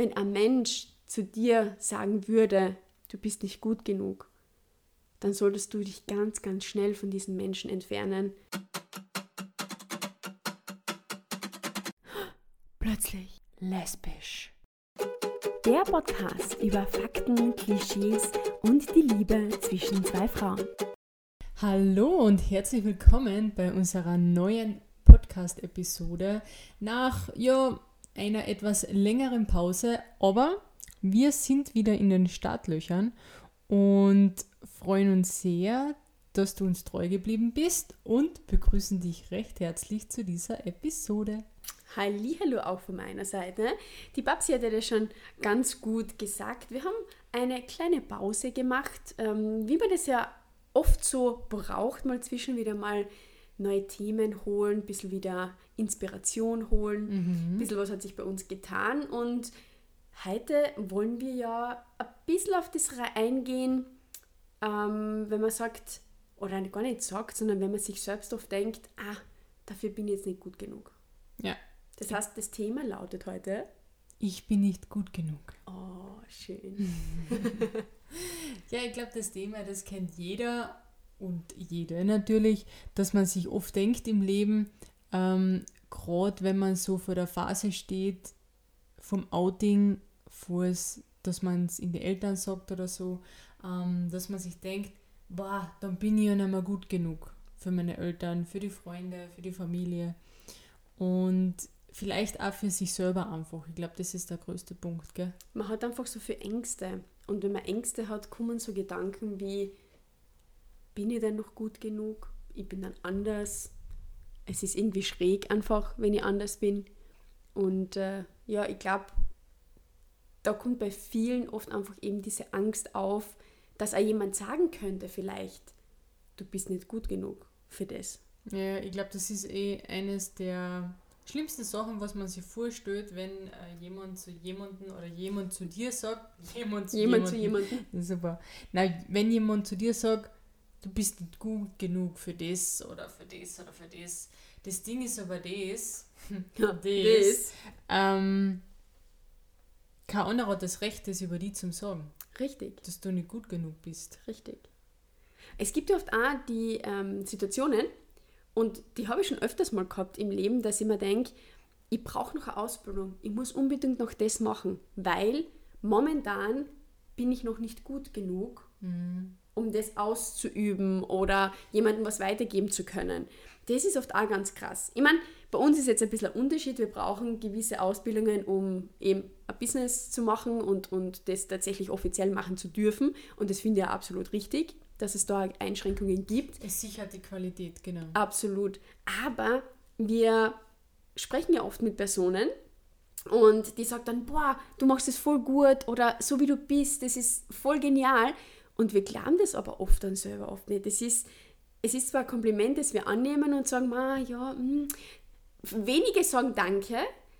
wenn ein Mensch zu dir sagen würde, du bist nicht gut genug, dann solltest du dich ganz, ganz schnell von diesen Menschen entfernen. Plötzlich lesbisch. Der Podcast über Fakten, Klischees und die Liebe zwischen zwei Frauen. Hallo und herzlich willkommen bei unserer neuen Podcast-Episode nach ja, einer etwas längeren Pause, aber wir sind wieder in den Startlöchern und freuen uns sehr, dass du uns treu geblieben bist und begrüßen dich recht herzlich zu dieser Episode. Hallo auch von meiner Seite. Die Babsi hat ja das schon ganz gut gesagt. Wir haben eine kleine Pause gemacht, ähm, wie man das ja oft so braucht, mal zwischen wieder mal neue Themen holen, ein bisschen wieder Inspiration holen, mhm. ein bisschen was hat sich bei uns getan und Heute wollen wir ja ein bisschen auf das eingehen, ähm, wenn man sagt, oder gar nicht sagt, sondern wenn man sich selbst oft denkt, ah, dafür bin ich jetzt nicht gut genug. Ja. Das heißt, das Thema lautet heute, ich bin nicht gut genug. Oh, schön. ja, ich glaube, das Thema, das kennt jeder und jede natürlich, dass man sich oft denkt im Leben, ähm, gerade wenn man so vor der Phase steht, vom Outing vor es, dass man es in die Eltern sagt oder so, ähm, dass man sich denkt, boah, dann bin ich ja nicht mehr gut genug für meine Eltern, für die Freunde, für die Familie und vielleicht auch für sich selber einfach. Ich glaube, das ist der größte Punkt, gell? Man hat einfach so viele Ängste und wenn man Ängste hat, kommen so Gedanken wie, bin ich denn noch gut genug? Ich bin dann anders. Es ist irgendwie schräg einfach, wenn ich anders bin. Und äh, ja, ich glaube, da kommt bei vielen oft einfach eben diese Angst auf, dass auch jemand sagen könnte vielleicht, du bist nicht gut genug für das. Ja, ich glaube, das ist eh eines der schlimmsten Sachen, was man sich vorstellt, wenn äh, jemand zu jemandem oder jemand zu dir sagt, jemand zu jemand zu jemandem. Super. Na, wenn jemand zu dir sagt, du bist nicht gut genug für das oder für das oder für das. Das Ding ist aber das, das, das. Ähm, kein anderer hat das Recht, das über die zu sagen. Richtig. Dass du nicht gut genug bist. Richtig. Es gibt ja oft auch die ähm, Situationen, und die habe ich schon öfters mal gehabt im Leben, dass ich mir denke, ich brauche noch eine Ausbildung, ich muss unbedingt noch das machen, weil momentan bin ich noch nicht gut genug, mhm. Um das auszuüben oder jemandem was weitergeben zu können. Das ist oft auch ganz krass. Ich meine, bei uns ist jetzt ein bisschen ein Unterschied. Wir brauchen gewisse Ausbildungen, um eben ein Business zu machen und, und das tatsächlich offiziell machen zu dürfen. Und das finde ich ja absolut richtig, dass es da Einschränkungen gibt. Es sichert die Qualität, genau. Absolut. Aber wir sprechen ja oft mit Personen und die sagen dann, boah, du machst es voll gut oder so wie du bist, das ist voll genial. Und wir glauben das aber oft dann selber oft nicht. Das ist, es ist zwar ein Kompliment, das wir annehmen und sagen, ma, ja, mh, hm, wenige sagen Danke,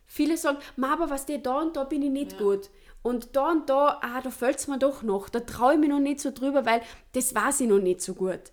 viele sagen, Ma, aber was der da und da bin ich nicht ja. gut. Und da und da, ah, da fällt es mir doch noch. Da traue ich mich noch nicht so drüber, weil das weiß ich noch nicht so gut.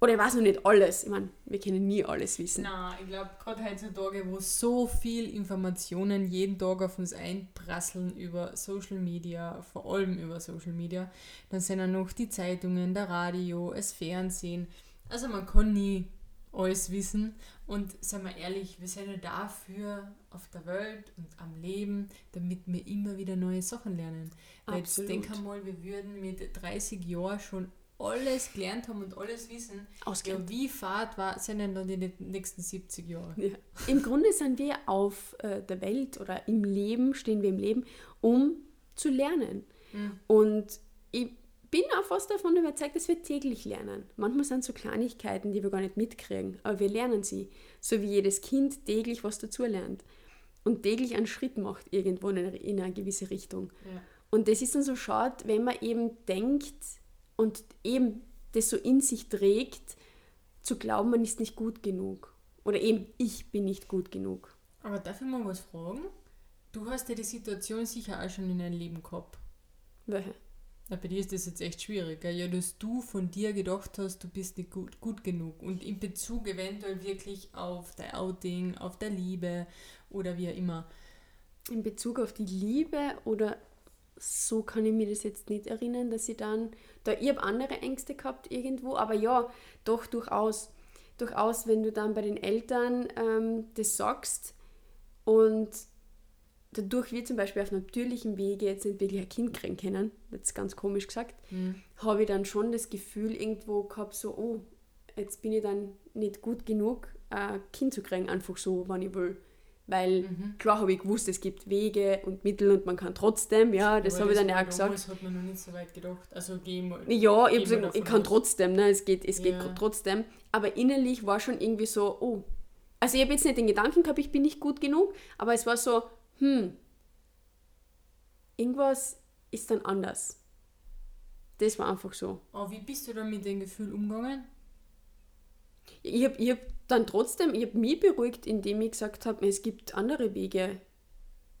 Oder ich weiß noch nicht alles. Ich meine, wir können nie alles wissen. Nein, ich glaube, gerade heutzutage, wo so viel Informationen jeden Tag auf uns einprasseln über Social Media, vor allem über Social Media, dann sind ja noch die Zeitungen, der Radio, das Fernsehen. Also man kann nie alles wissen. Und seien wir ehrlich, wir sind ja dafür auf der Welt und am Leben, damit wir immer wieder neue Sachen lernen. Weil jetzt denk einmal, wir würden mit 30 Jahren schon alles gelernt haben und alles wissen. Ja, wie fad war, sind denn dann die nächsten 70 Jahre? Ja. Im Grunde sind wir auf äh, der Welt oder im Leben, stehen wir im Leben, um zu lernen. Mhm. Und ich bin auch fast davon überzeugt, dass wir täglich lernen. Manchmal sind es so Kleinigkeiten, die wir gar nicht mitkriegen, aber wir lernen sie. So wie jedes Kind täglich was dazu lernt und täglich einen Schritt macht irgendwo in eine, in eine gewisse Richtung. Ja. Und das ist dann so schade, wenn man eben denkt und eben das so in sich trägt, zu glauben, man ist nicht gut genug. Oder eben, ich bin nicht gut genug. Aber darf ich mal was fragen? Du hast ja die Situation sicher auch schon in deinem Leben gehabt. Welche? Na, bei dir ist das jetzt echt schwierig, gell? ja, dass du von dir gedacht hast, du bist nicht gut, gut genug und in Bezug eventuell wirklich auf dein Outing, auf der Liebe oder wie auch immer. in Bezug auf die Liebe oder so kann ich mir das jetzt nicht erinnern, dass ich dann, da ich habe andere Ängste gehabt irgendwo, aber ja, doch durchaus, durchaus, wenn du dann bei den Eltern ähm, das sagst und dadurch wir zum Beispiel auf natürlichem Wege jetzt nicht wirklich ein Kind kriegen können, jetzt ganz komisch gesagt, mhm. habe ich dann schon das Gefühl irgendwo gehabt, so, oh, jetzt bin ich dann nicht gut genug, ein Kind zu kriegen, einfach so, wann ich will. Weil mhm. klar habe ich gewusst, es gibt Wege und Mittel und man kann trotzdem, ja, das habe ich dann ja auch gesagt. Das hat man noch nicht so weit gedacht. Also gehen wir. Ja, ich, gesagt, ich kann aus. trotzdem, ne? es geht, es ja. geht trotzdem. Aber innerlich war schon irgendwie so, oh. Also ich habe jetzt nicht den Gedanken gehabt, ich bin nicht gut genug, aber es war so, hm, irgendwas ist dann anders. Das war einfach so. Aber wie bist du dann mit dem Gefühl umgegangen? Ich habe ich hab dann trotzdem, ich habe mich beruhigt, indem ich gesagt habe, es gibt andere Wege,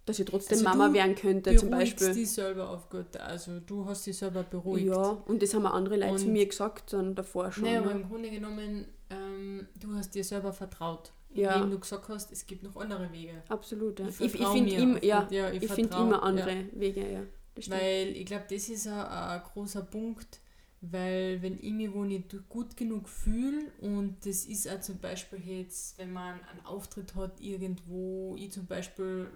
dass ich trotzdem also Mama werden könnte zum Beispiel. Du dich selber auf Gott, also du hast dich selber beruhigt. Ja, und das haben andere Leute und zu mir gesagt dann davor schon. Nein, aber ne? im Grunde genommen, ähm, du hast dir selber vertraut. Ja. Indem du gesagt hast, es gibt noch andere Wege. Absolut, ja. Ich, ich, ich finde im, ja, ja, ich, ich find immer andere ja. Wege, ja. Weil ich glaube, das ist ein, ein großer Punkt, weil wenn ich mich wo nicht gut genug fühle und das ist auch zum Beispiel jetzt, wenn man einen Auftritt hat irgendwo, ich zum Beispiel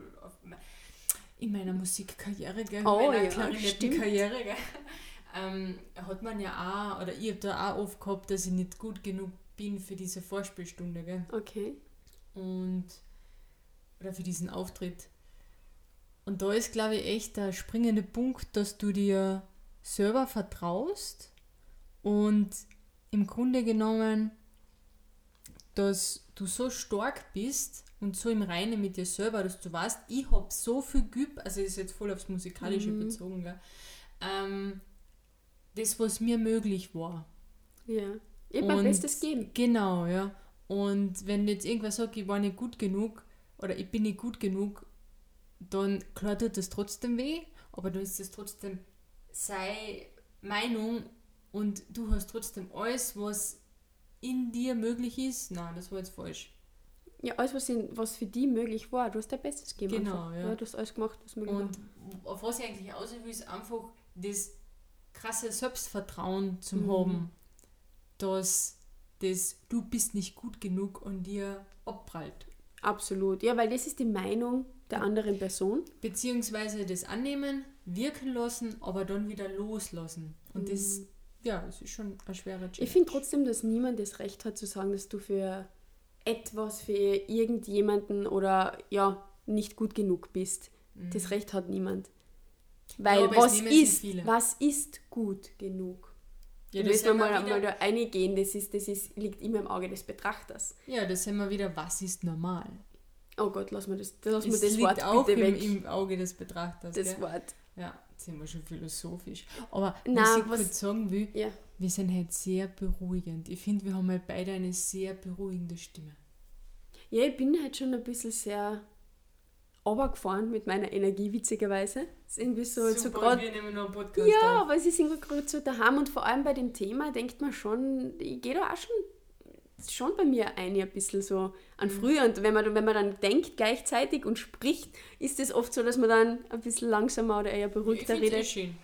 in meiner Musikkarriere, gell, oh, in meiner ja, Klarinettenkarriere, ähm, hat man ja auch, oder ich habe da auch oft gehabt, dass ich nicht gut genug bin für diese Vorspielstunde, gell. Okay. Und, oder für diesen Auftritt. Und da ist, glaube ich, echt der springende Punkt, dass du dir selber vertraust und im Grunde genommen, dass du so stark bist und so im Reinen mit dir selber, dass du weißt, ich habe so viel geübt, also ist jetzt voll aufs Musikalische mhm. bezogen, gell? Ähm, das, was mir möglich war. Ja, ich mein Bestes geben. Genau, ja. Und wenn jetzt irgendwer sagt, ich war nicht gut genug oder ich bin nicht gut genug, dann klar tut das trotzdem weh, aber dann ist es trotzdem sei Meinung und du hast trotzdem alles, was in dir möglich ist. Nein, das war jetzt falsch. Ja, alles, was, in, was für dich möglich war. Du hast dein Bestes gegeben. Genau, ja. ja. Du hast alles gemacht, was möglich und war. Und auf was ich eigentlich aus will, ist einfach das krasse Selbstvertrauen zu mhm. haben, dass das du bist nicht gut genug und dir abprallt. Absolut. Ja, weil das ist die Meinung der anderen Person. Beziehungsweise das annehmen, wirken lassen, aber dann wieder loslassen. Und mhm. das, ja, das ist schon eine schwere Challenge. Ich finde trotzdem, dass niemand das Recht hat zu sagen, dass du für etwas, für irgendjemanden oder ja, nicht gut genug bist. Mhm. Das Recht hat niemand. Weil ja, was ist, was ist gut genug? Ja, das müssen wir mal, mal da reingehen, das, ist, das ist, liegt immer im Auge des Betrachters. Ja, das sind wir wieder, was ist normal? Oh Gott, lass mir das, lass mir das Wort bitte im, weg. im Auge des Betrachters. Das gell? Wort. Ja, jetzt sind wir schon philosophisch. Aber Nein, was ich kurz sagen will, ja. wir sind halt sehr beruhigend. Ich finde, wir haben halt beide eine sehr beruhigende Stimme. Ja, ich bin halt schon ein bisschen sehr runtergefahren mit meiner Energie, witzigerweise. Das ist irgendwie so, Super, so grad, wir nehmen noch einen Podcast Ja, auf. aber es ist irgendwie gerade so daheim und vor allem bei dem Thema denkt man schon, ich gehe da auch schon schon bei mir ein, ein bisschen so an mhm. früher. Und wenn man, wenn man dann denkt gleichzeitig und spricht, ist es oft so, dass man dann ein bisschen langsamer oder eher beruhigter ich redet. Schön.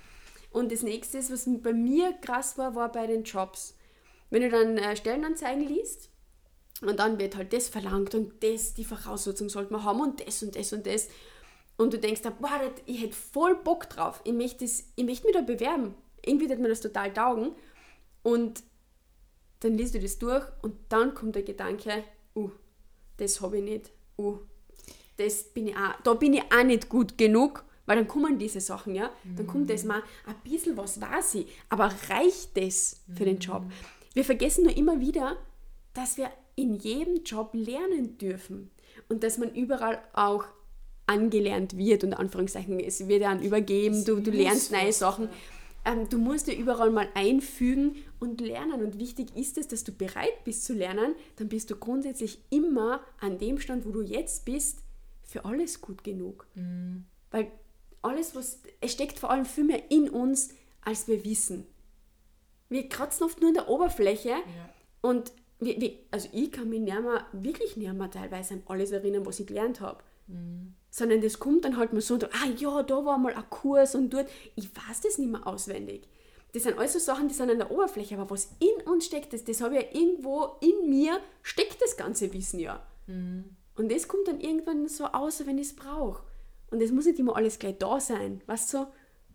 Und das nächste, was bei mir krass war, war bei den Jobs. Wenn du dann äh, Stellenanzeigen liest und dann wird halt das verlangt und das, die Voraussetzung sollte man haben und das und das und das. Und du denkst, boah, ich hätte voll Bock drauf. Ich möchte, das, ich möchte mich da bewerben. Irgendwie wird mir das total taugen. Und dann liest du das durch und dann kommt der Gedanke, uh, das habe ich nicht, uh, das bin ich auch, da bin ich auch nicht gut genug, weil dann kommen diese Sachen, ja, dann kommt das mhm. mal, ein bisschen was weiß ich, aber reicht das für den Job? Mhm. Wir vergessen nur immer wieder, dass wir in jedem Job lernen dürfen und dass man überall auch angelernt wird, und Anführungszeichen, es wird dann übergeben, du, du lernst neue Sachen. Ähm, du musst dir überall mal einfügen und lernen. Und wichtig ist es, dass du bereit bist zu lernen, dann bist du grundsätzlich immer an dem Stand, wo du jetzt bist, für alles gut genug. Mhm. Weil alles, was, es steckt vor allem viel mehr in uns, als wir wissen. Wir kratzen oft nur in der Oberfläche ja. und wir, wir, also ich kann mich nicht mehr, wirklich nicht mehr teilweise an alles erinnern, was ich gelernt habe. Mhm. Sondern das kommt dann halt mal so, ah ja, da war mal ein Kurs und dort, ich weiß das nicht mehr auswendig. Das sind alles so Sachen, die sind an der Oberfläche, aber was in uns steckt, das, das habe ich ja irgendwo in mir, steckt das ganze Wissen ja. Mhm. Und das kommt dann irgendwann so aus, wenn ich es brauche. Und das muss nicht immer alles gleich da sein. Weißt du, so,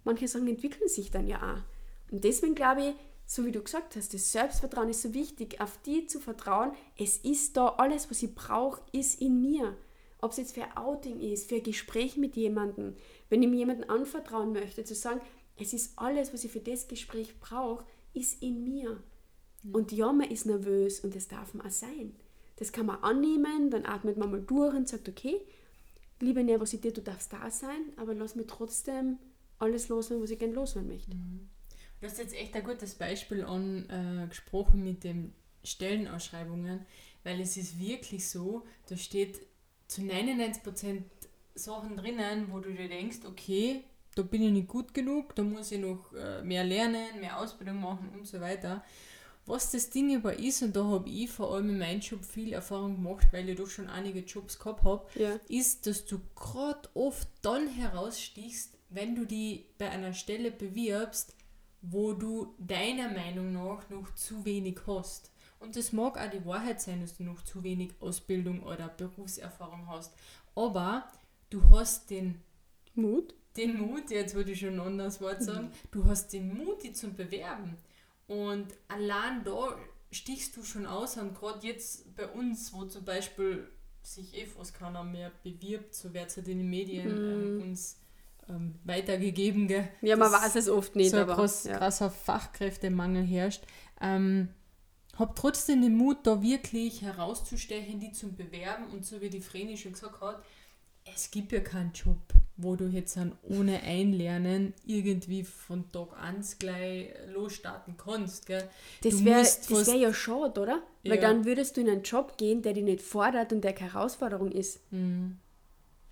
manche Sachen entwickeln sich dann ja auch. Und deswegen glaube ich, so wie du gesagt hast, das Selbstvertrauen ist so wichtig, auf die zu vertrauen. Es ist da, alles, was ich brauche, ist in mir. Ob es jetzt für ein Outing ist, für ein Gespräch mit jemandem, wenn ich mir jemanden anvertrauen möchte, zu sagen, es ist alles, was ich für das Gespräch brauche, ist in mir. Mhm. Und ja, man ist nervös und das darf man auch sein. Das kann man annehmen, dann atmet man mal durch und sagt, okay, liebe Nervosität, du darfst da sein, aber lass mir trotzdem alles loswerden, was ich gerne loswerden möchte. Mhm. Du hast jetzt echt ein gutes Beispiel angesprochen mit den Stellenausschreibungen, weil es ist wirklich so, da steht zu 99% Sachen drinnen, wo du dir denkst, okay, da bin ich nicht gut genug, da muss ich noch äh, mehr lernen, mehr Ausbildung machen und so weiter. Was das Ding aber ist, und da habe ich vor allem in meinem Job viel Erfahrung gemacht, weil ich doch schon einige Jobs gehabt habe, ja. ist, dass du gerade oft dann herausstichst, wenn du die bei einer Stelle bewirbst, wo du deiner Meinung nach noch zu wenig hast. Und das mag auch die Wahrheit sein, dass du noch zu wenig Ausbildung oder Berufserfahrung hast. Aber du hast den Mut, den Mut, jetzt würde ich schon ein anderes Wort sagen, mhm. du hast den Mut, die zu bewerben. Und allein da stichst du schon aus und gerade jetzt bei uns, wo zum Beispiel sich eh fast keiner mehr bewirbt, so wird es halt in den Medien mhm. äh, uns ähm, weitergegeben. Gell? Ja, man weiß es oft nicht. So ein aber, krass, ja. krasser Fachkräftemangel herrscht. Ähm, habe trotzdem den Mut, da wirklich herauszustechen, die zu bewerben. Und so wie die Vreni schon gesagt hat, es gibt ja keinen Job, wo du jetzt dann ohne Einlernen irgendwie von Tag 1 gleich losstarten kannst. Gell? Das wäre wär ja schade, oder? Weil ja. dann würdest du in einen Job gehen, der dich nicht fordert und der keine Herausforderung ist. Mhm.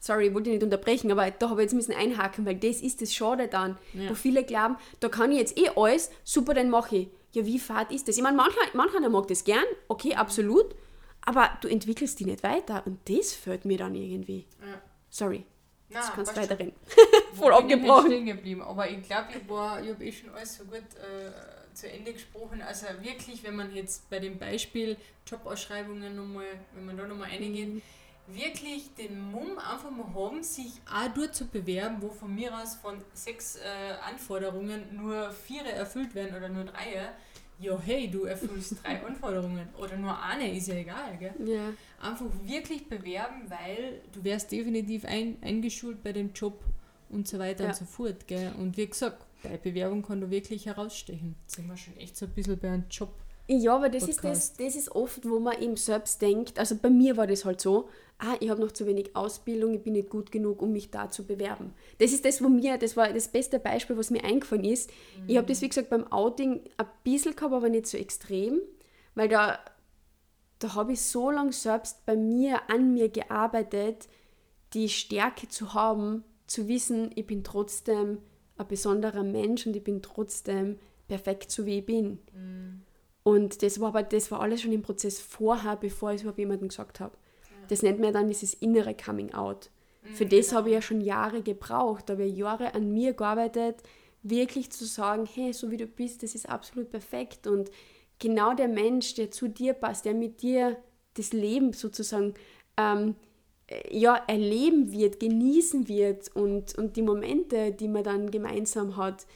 Sorry, ich wollte dich nicht unterbrechen, aber da habe ich jetzt ein bisschen einhaken, weil das ist das Schade dann, ja. wo viele glauben, da kann ich jetzt eh alles, super, dann mache ich. Ja, wie fad ist das? Ich meine, mancher, mancher mag das gern, okay, absolut, aber du entwickelst dich nicht weiter und das fällt mir dann irgendwie. Ja. Sorry. Nein, das kannst weiterreden. Voll abgebrochen. Ich geblieben. Aber ich glaube, ich, ich habe eh schon alles so gut äh, zu Ende gesprochen. Also wirklich, wenn man jetzt bei dem Beispiel Jobausschreibungen nochmal, wenn man da nochmal eingeht, mhm. Wirklich den Mumm einfach mal haben, sich auch dort zu bewerben, wo von mir aus von sechs äh, Anforderungen nur vier erfüllt werden oder nur drei ja, hey, du erfüllst drei Anforderungen oder nur eine, ist ja egal, gell? Ja. Einfach wirklich bewerben, weil du wärst definitiv ein, eingeschult bei dem Job und so weiter ja. und so fort, gell? Und wie gesagt, deine Bewerbung kann du wirklich herausstechen. Jetzt sind wir schon echt so ein bisschen bei einem Job. Ja, aber das ist, das, das ist oft, wo man eben selbst denkt, also bei mir war das halt so, ah, ich habe noch zu wenig Ausbildung, ich bin nicht gut genug, um mich da zu bewerben. Das ist das, wo mir, das war das beste Beispiel, was mir eingefallen ist. Mhm. Ich habe das, wie gesagt, beim Outing ein bisschen gehabt, aber nicht so extrem, weil da, da habe ich so lange selbst bei mir, an mir gearbeitet, die Stärke zu haben, zu wissen, ich bin trotzdem ein besonderer Mensch und ich bin trotzdem perfekt, so wie ich bin. Mhm. Und das war aber das war alles schon im Prozess vorher, bevor ich es überhaupt jemandem gesagt habe. Ja. Das nennt man dann dieses innere Coming Out. Mhm, Für das genau. habe ich ja schon Jahre gebraucht, da habe ich Jahre an mir gearbeitet, wirklich zu sagen, hey, so wie du bist, das ist absolut perfekt und genau der Mensch, der zu dir passt, der mit dir das Leben sozusagen ähm, äh, ja, erleben wird, genießen wird und, und die Momente, die man dann gemeinsam hat,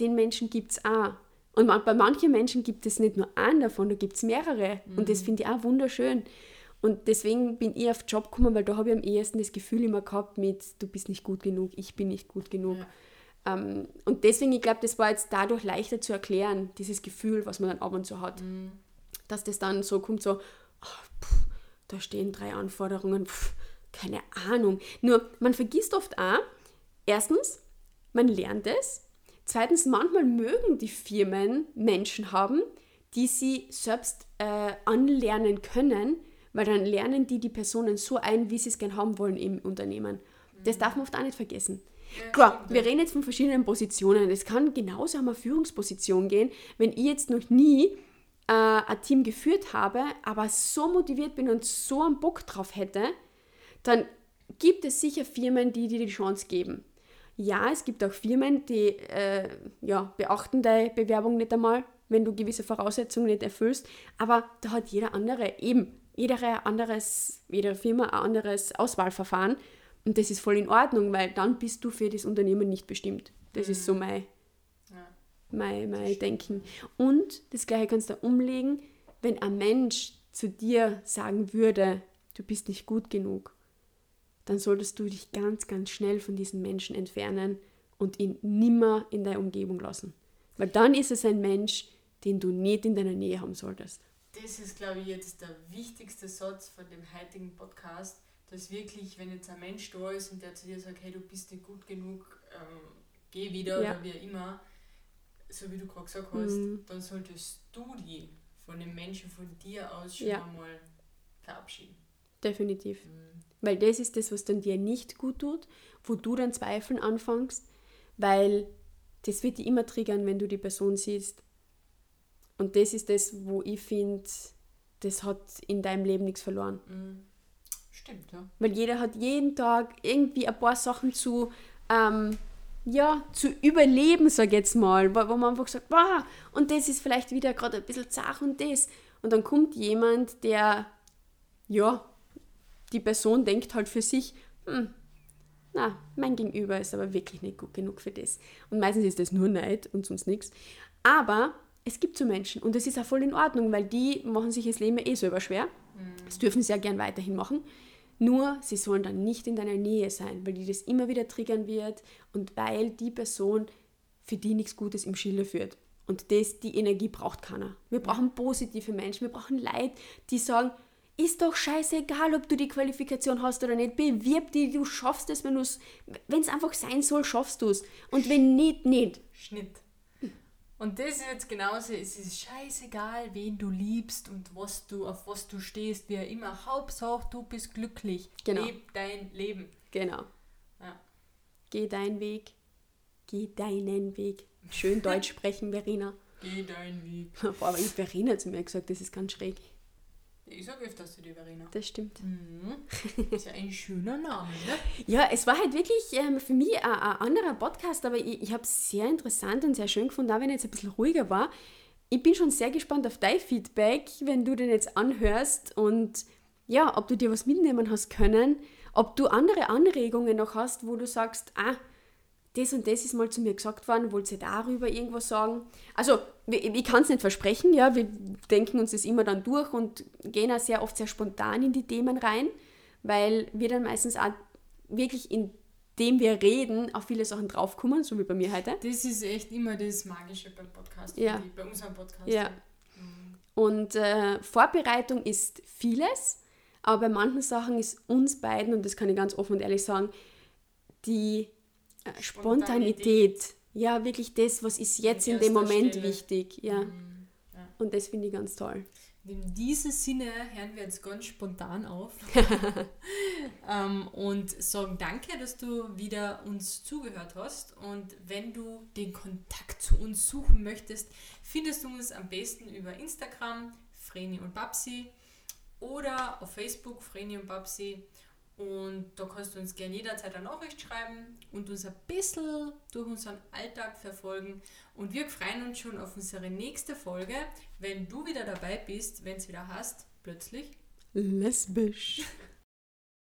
den Menschen gibt es auch. Und bei manchen Menschen gibt es nicht nur einen davon, da gibt es mehrere. Mhm. Und das mhm. finde ich auch wunderschön. Und deswegen bin ich auf Job gekommen, weil da habe ich am ehesten das Gefühl immer gehabt mit, du bist nicht gut genug, ich bin nicht gut genug. Ja. Ähm, und deswegen, ich glaube, das war jetzt dadurch leichter zu erklären, dieses Gefühl, was man dann ab und zu hat. Mhm. Dass das dann so kommt, so, oh, pff, da stehen drei Anforderungen, pff, keine Ahnung. Nur, man vergisst oft auch, erstens, man lernt es, Zweitens, manchmal mögen die Firmen Menschen haben, die sie selbst äh, anlernen können, weil dann lernen die die Personen so ein, wie sie es gerne haben wollen im Unternehmen. Das darf man oft auch nicht vergessen. Ja, Klar, wir reden jetzt von verschiedenen Positionen. Es kann genauso um eine Führungsposition gehen, wenn ich jetzt noch nie äh, ein Team geführt habe, aber so motiviert bin und so einen Bock drauf hätte, dann gibt es sicher Firmen, die dir die Chance geben. Ja, es gibt auch Firmen, die äh, ja, beachten deine Bewerbung nicht einmal, wenn du gewisse Voraussetzungen nicht erfüllst. Aber da hat jeder andere eben, jeder anderes, jede Firma ein anderes Auswahlverfahren. Und das ist voll in Ordnung, weil dann bist du für das Unternehmen nicht bestimmt. Das mhm. ist so mhm. mein, ja. mein, mein Denken. Und das Gleiche kannst du umlegen, wenn ein Mensch zu dir sagen würde, du bist nicht gut genug, dann solltest du dich ganz, ganz schnell von diesem Menschen entfernen und ihn nimmer in deiner Umgebung lassen. Weil dann ist es ein Mensch, den du nicht in deiner Nähe haben solltest. Das ist, glaube ich, jetzt der wichtigste Satz von dem heutigen Podcast, dass wirklich, wenn jetzt ein Mensch da ist und der zu dir sagt, hey, du bist nicht gut genug, ähm, geh wieder ja. oder wie immer, so wie du gerade gesagt hast, mhm. dann solltest du die von dem Menschen von dir aus schon ja. einmal verabschieden. Definitiv. Mhm. Weil das ist das, was dann dir nicht gut tut, wo du dann Zweifeln anfängst, weil das wird dich immer triggern, wenn du die Person siehst. Und das ist das, wo ich finde, das hat in deinem Leben nichts verloren. Mhm. Stimmt, ja. Weil jeder hat jeden Tag irgendwie ein paar Sachen zu, ähm, ja, zu überleben, sag ich jetzt mal, wo, wo man einfach sagt, wow, und das ist vielleicht wieder gerade ein bisschen zach und das. Und dann kommt jemand, der, ja, die Person denkt halt für sich, hm, na, mein Gegenüber ist aber wirklich nicht gut genug für das. Und meistens ist das nur Neid und sonst nichts. Aber es gibt so Menschen und das ist auch voll in Ordnung, weil die machen sich das Leben eh selber schwer. Mhm. Das dürfen sie ja gern weiterhin machen. Nur, sie sollen dann nicht in deiner Nähe sein, weil die das immer wieder triggern wird und weil die Person für die nichts Gutes im Schilde führt. Und das, die Energie braucht keiner. Wir brauchen positive Menschen, wir brauchen Leute, die sagen, ist doch scheißegal, ob du die Qualifikation hast oder nicht. Bewirb die, du schaffst es, wenn du es, wenn es einfach sein soll, schaffst du es. Und wenn nicht, nicht. Schnitt. Und das ist jetzt genauso, es ist scheißegal, wen du liebst und was du, auf was du stehst, wie immer. Hauptsache, du bist glücklich. Genau. Leb dein Leben. Genau. Ja. Geh deinen Weg. Geh deinen Weg. Schön Deutsch sprechen, Verena. Geh deinen Weg. Boah, aber ich Verena zu mir gesagt, das ist ganz schräg. Ich sage öfters zu dir, Verena. Das stimmt. Mhm. Das ist ja ein schöner Name, ne? ja, es war halt wirklich ähm, für mich ein, ein, anderer Podcast, aber ich, ich habe es sehr interessant und sehr schön gefunden, auch wenn er jetzt ein bisschen ruhiger war. Ich bin schon sehr gespannt auf dein Feedback, wenn du den jetzt anhörst und ja, ob du dir was mitnehmen hast können, ob du andere Anregungen noch hast, wo du sagst, ah, das und das ist mal zu mir gesagt worden, wollt ihr darüber irgendwas sagen? Also, ich kann es nicht versprechen, ja, wir denken uns das immer dann durch und gehen auch sehr oft sehr spontan in die Themen rein, weil wir dann meistens auch wirklich indem wir reden, auf viele Sachen draufkommen, so wie bei mir heute. Das ist echt immer das Magische beim Podcast, ja. bei unserem Podcast. Ja. Mhm. Und äh, Vorbereitung ist vieles, aber bei manchen Sachen ist uns beiden, und das kann ich ganz offen und ehrlich sagen, die Spontanität. Ja, wirklich das, was ist jetzt in, dem Moment Stelle. wichtig. Ja. Mhm. ja. Und das finde ich ganz toll. In diesem Sinne hören wir jetzt ganz spontan auf ähm, und sagen danke, dass du wieder uns zugehört hast. Und wenn du den Kontakt zu uns suchen möchtest, findest du uns am besten über Instagram, Vreni und Babsi, oder auf Facebook, Vreni und Babsi. Und da kannst du uns gerne jederzeit eine Nachricht schreiben und uns ein bisschen durch unseren Alltag verfolgen. Und wir freuen uns schon auf unsere nächste Folge, wenn du wieder dabei bist, wenn es wieder hast, plötzlich lesbisch.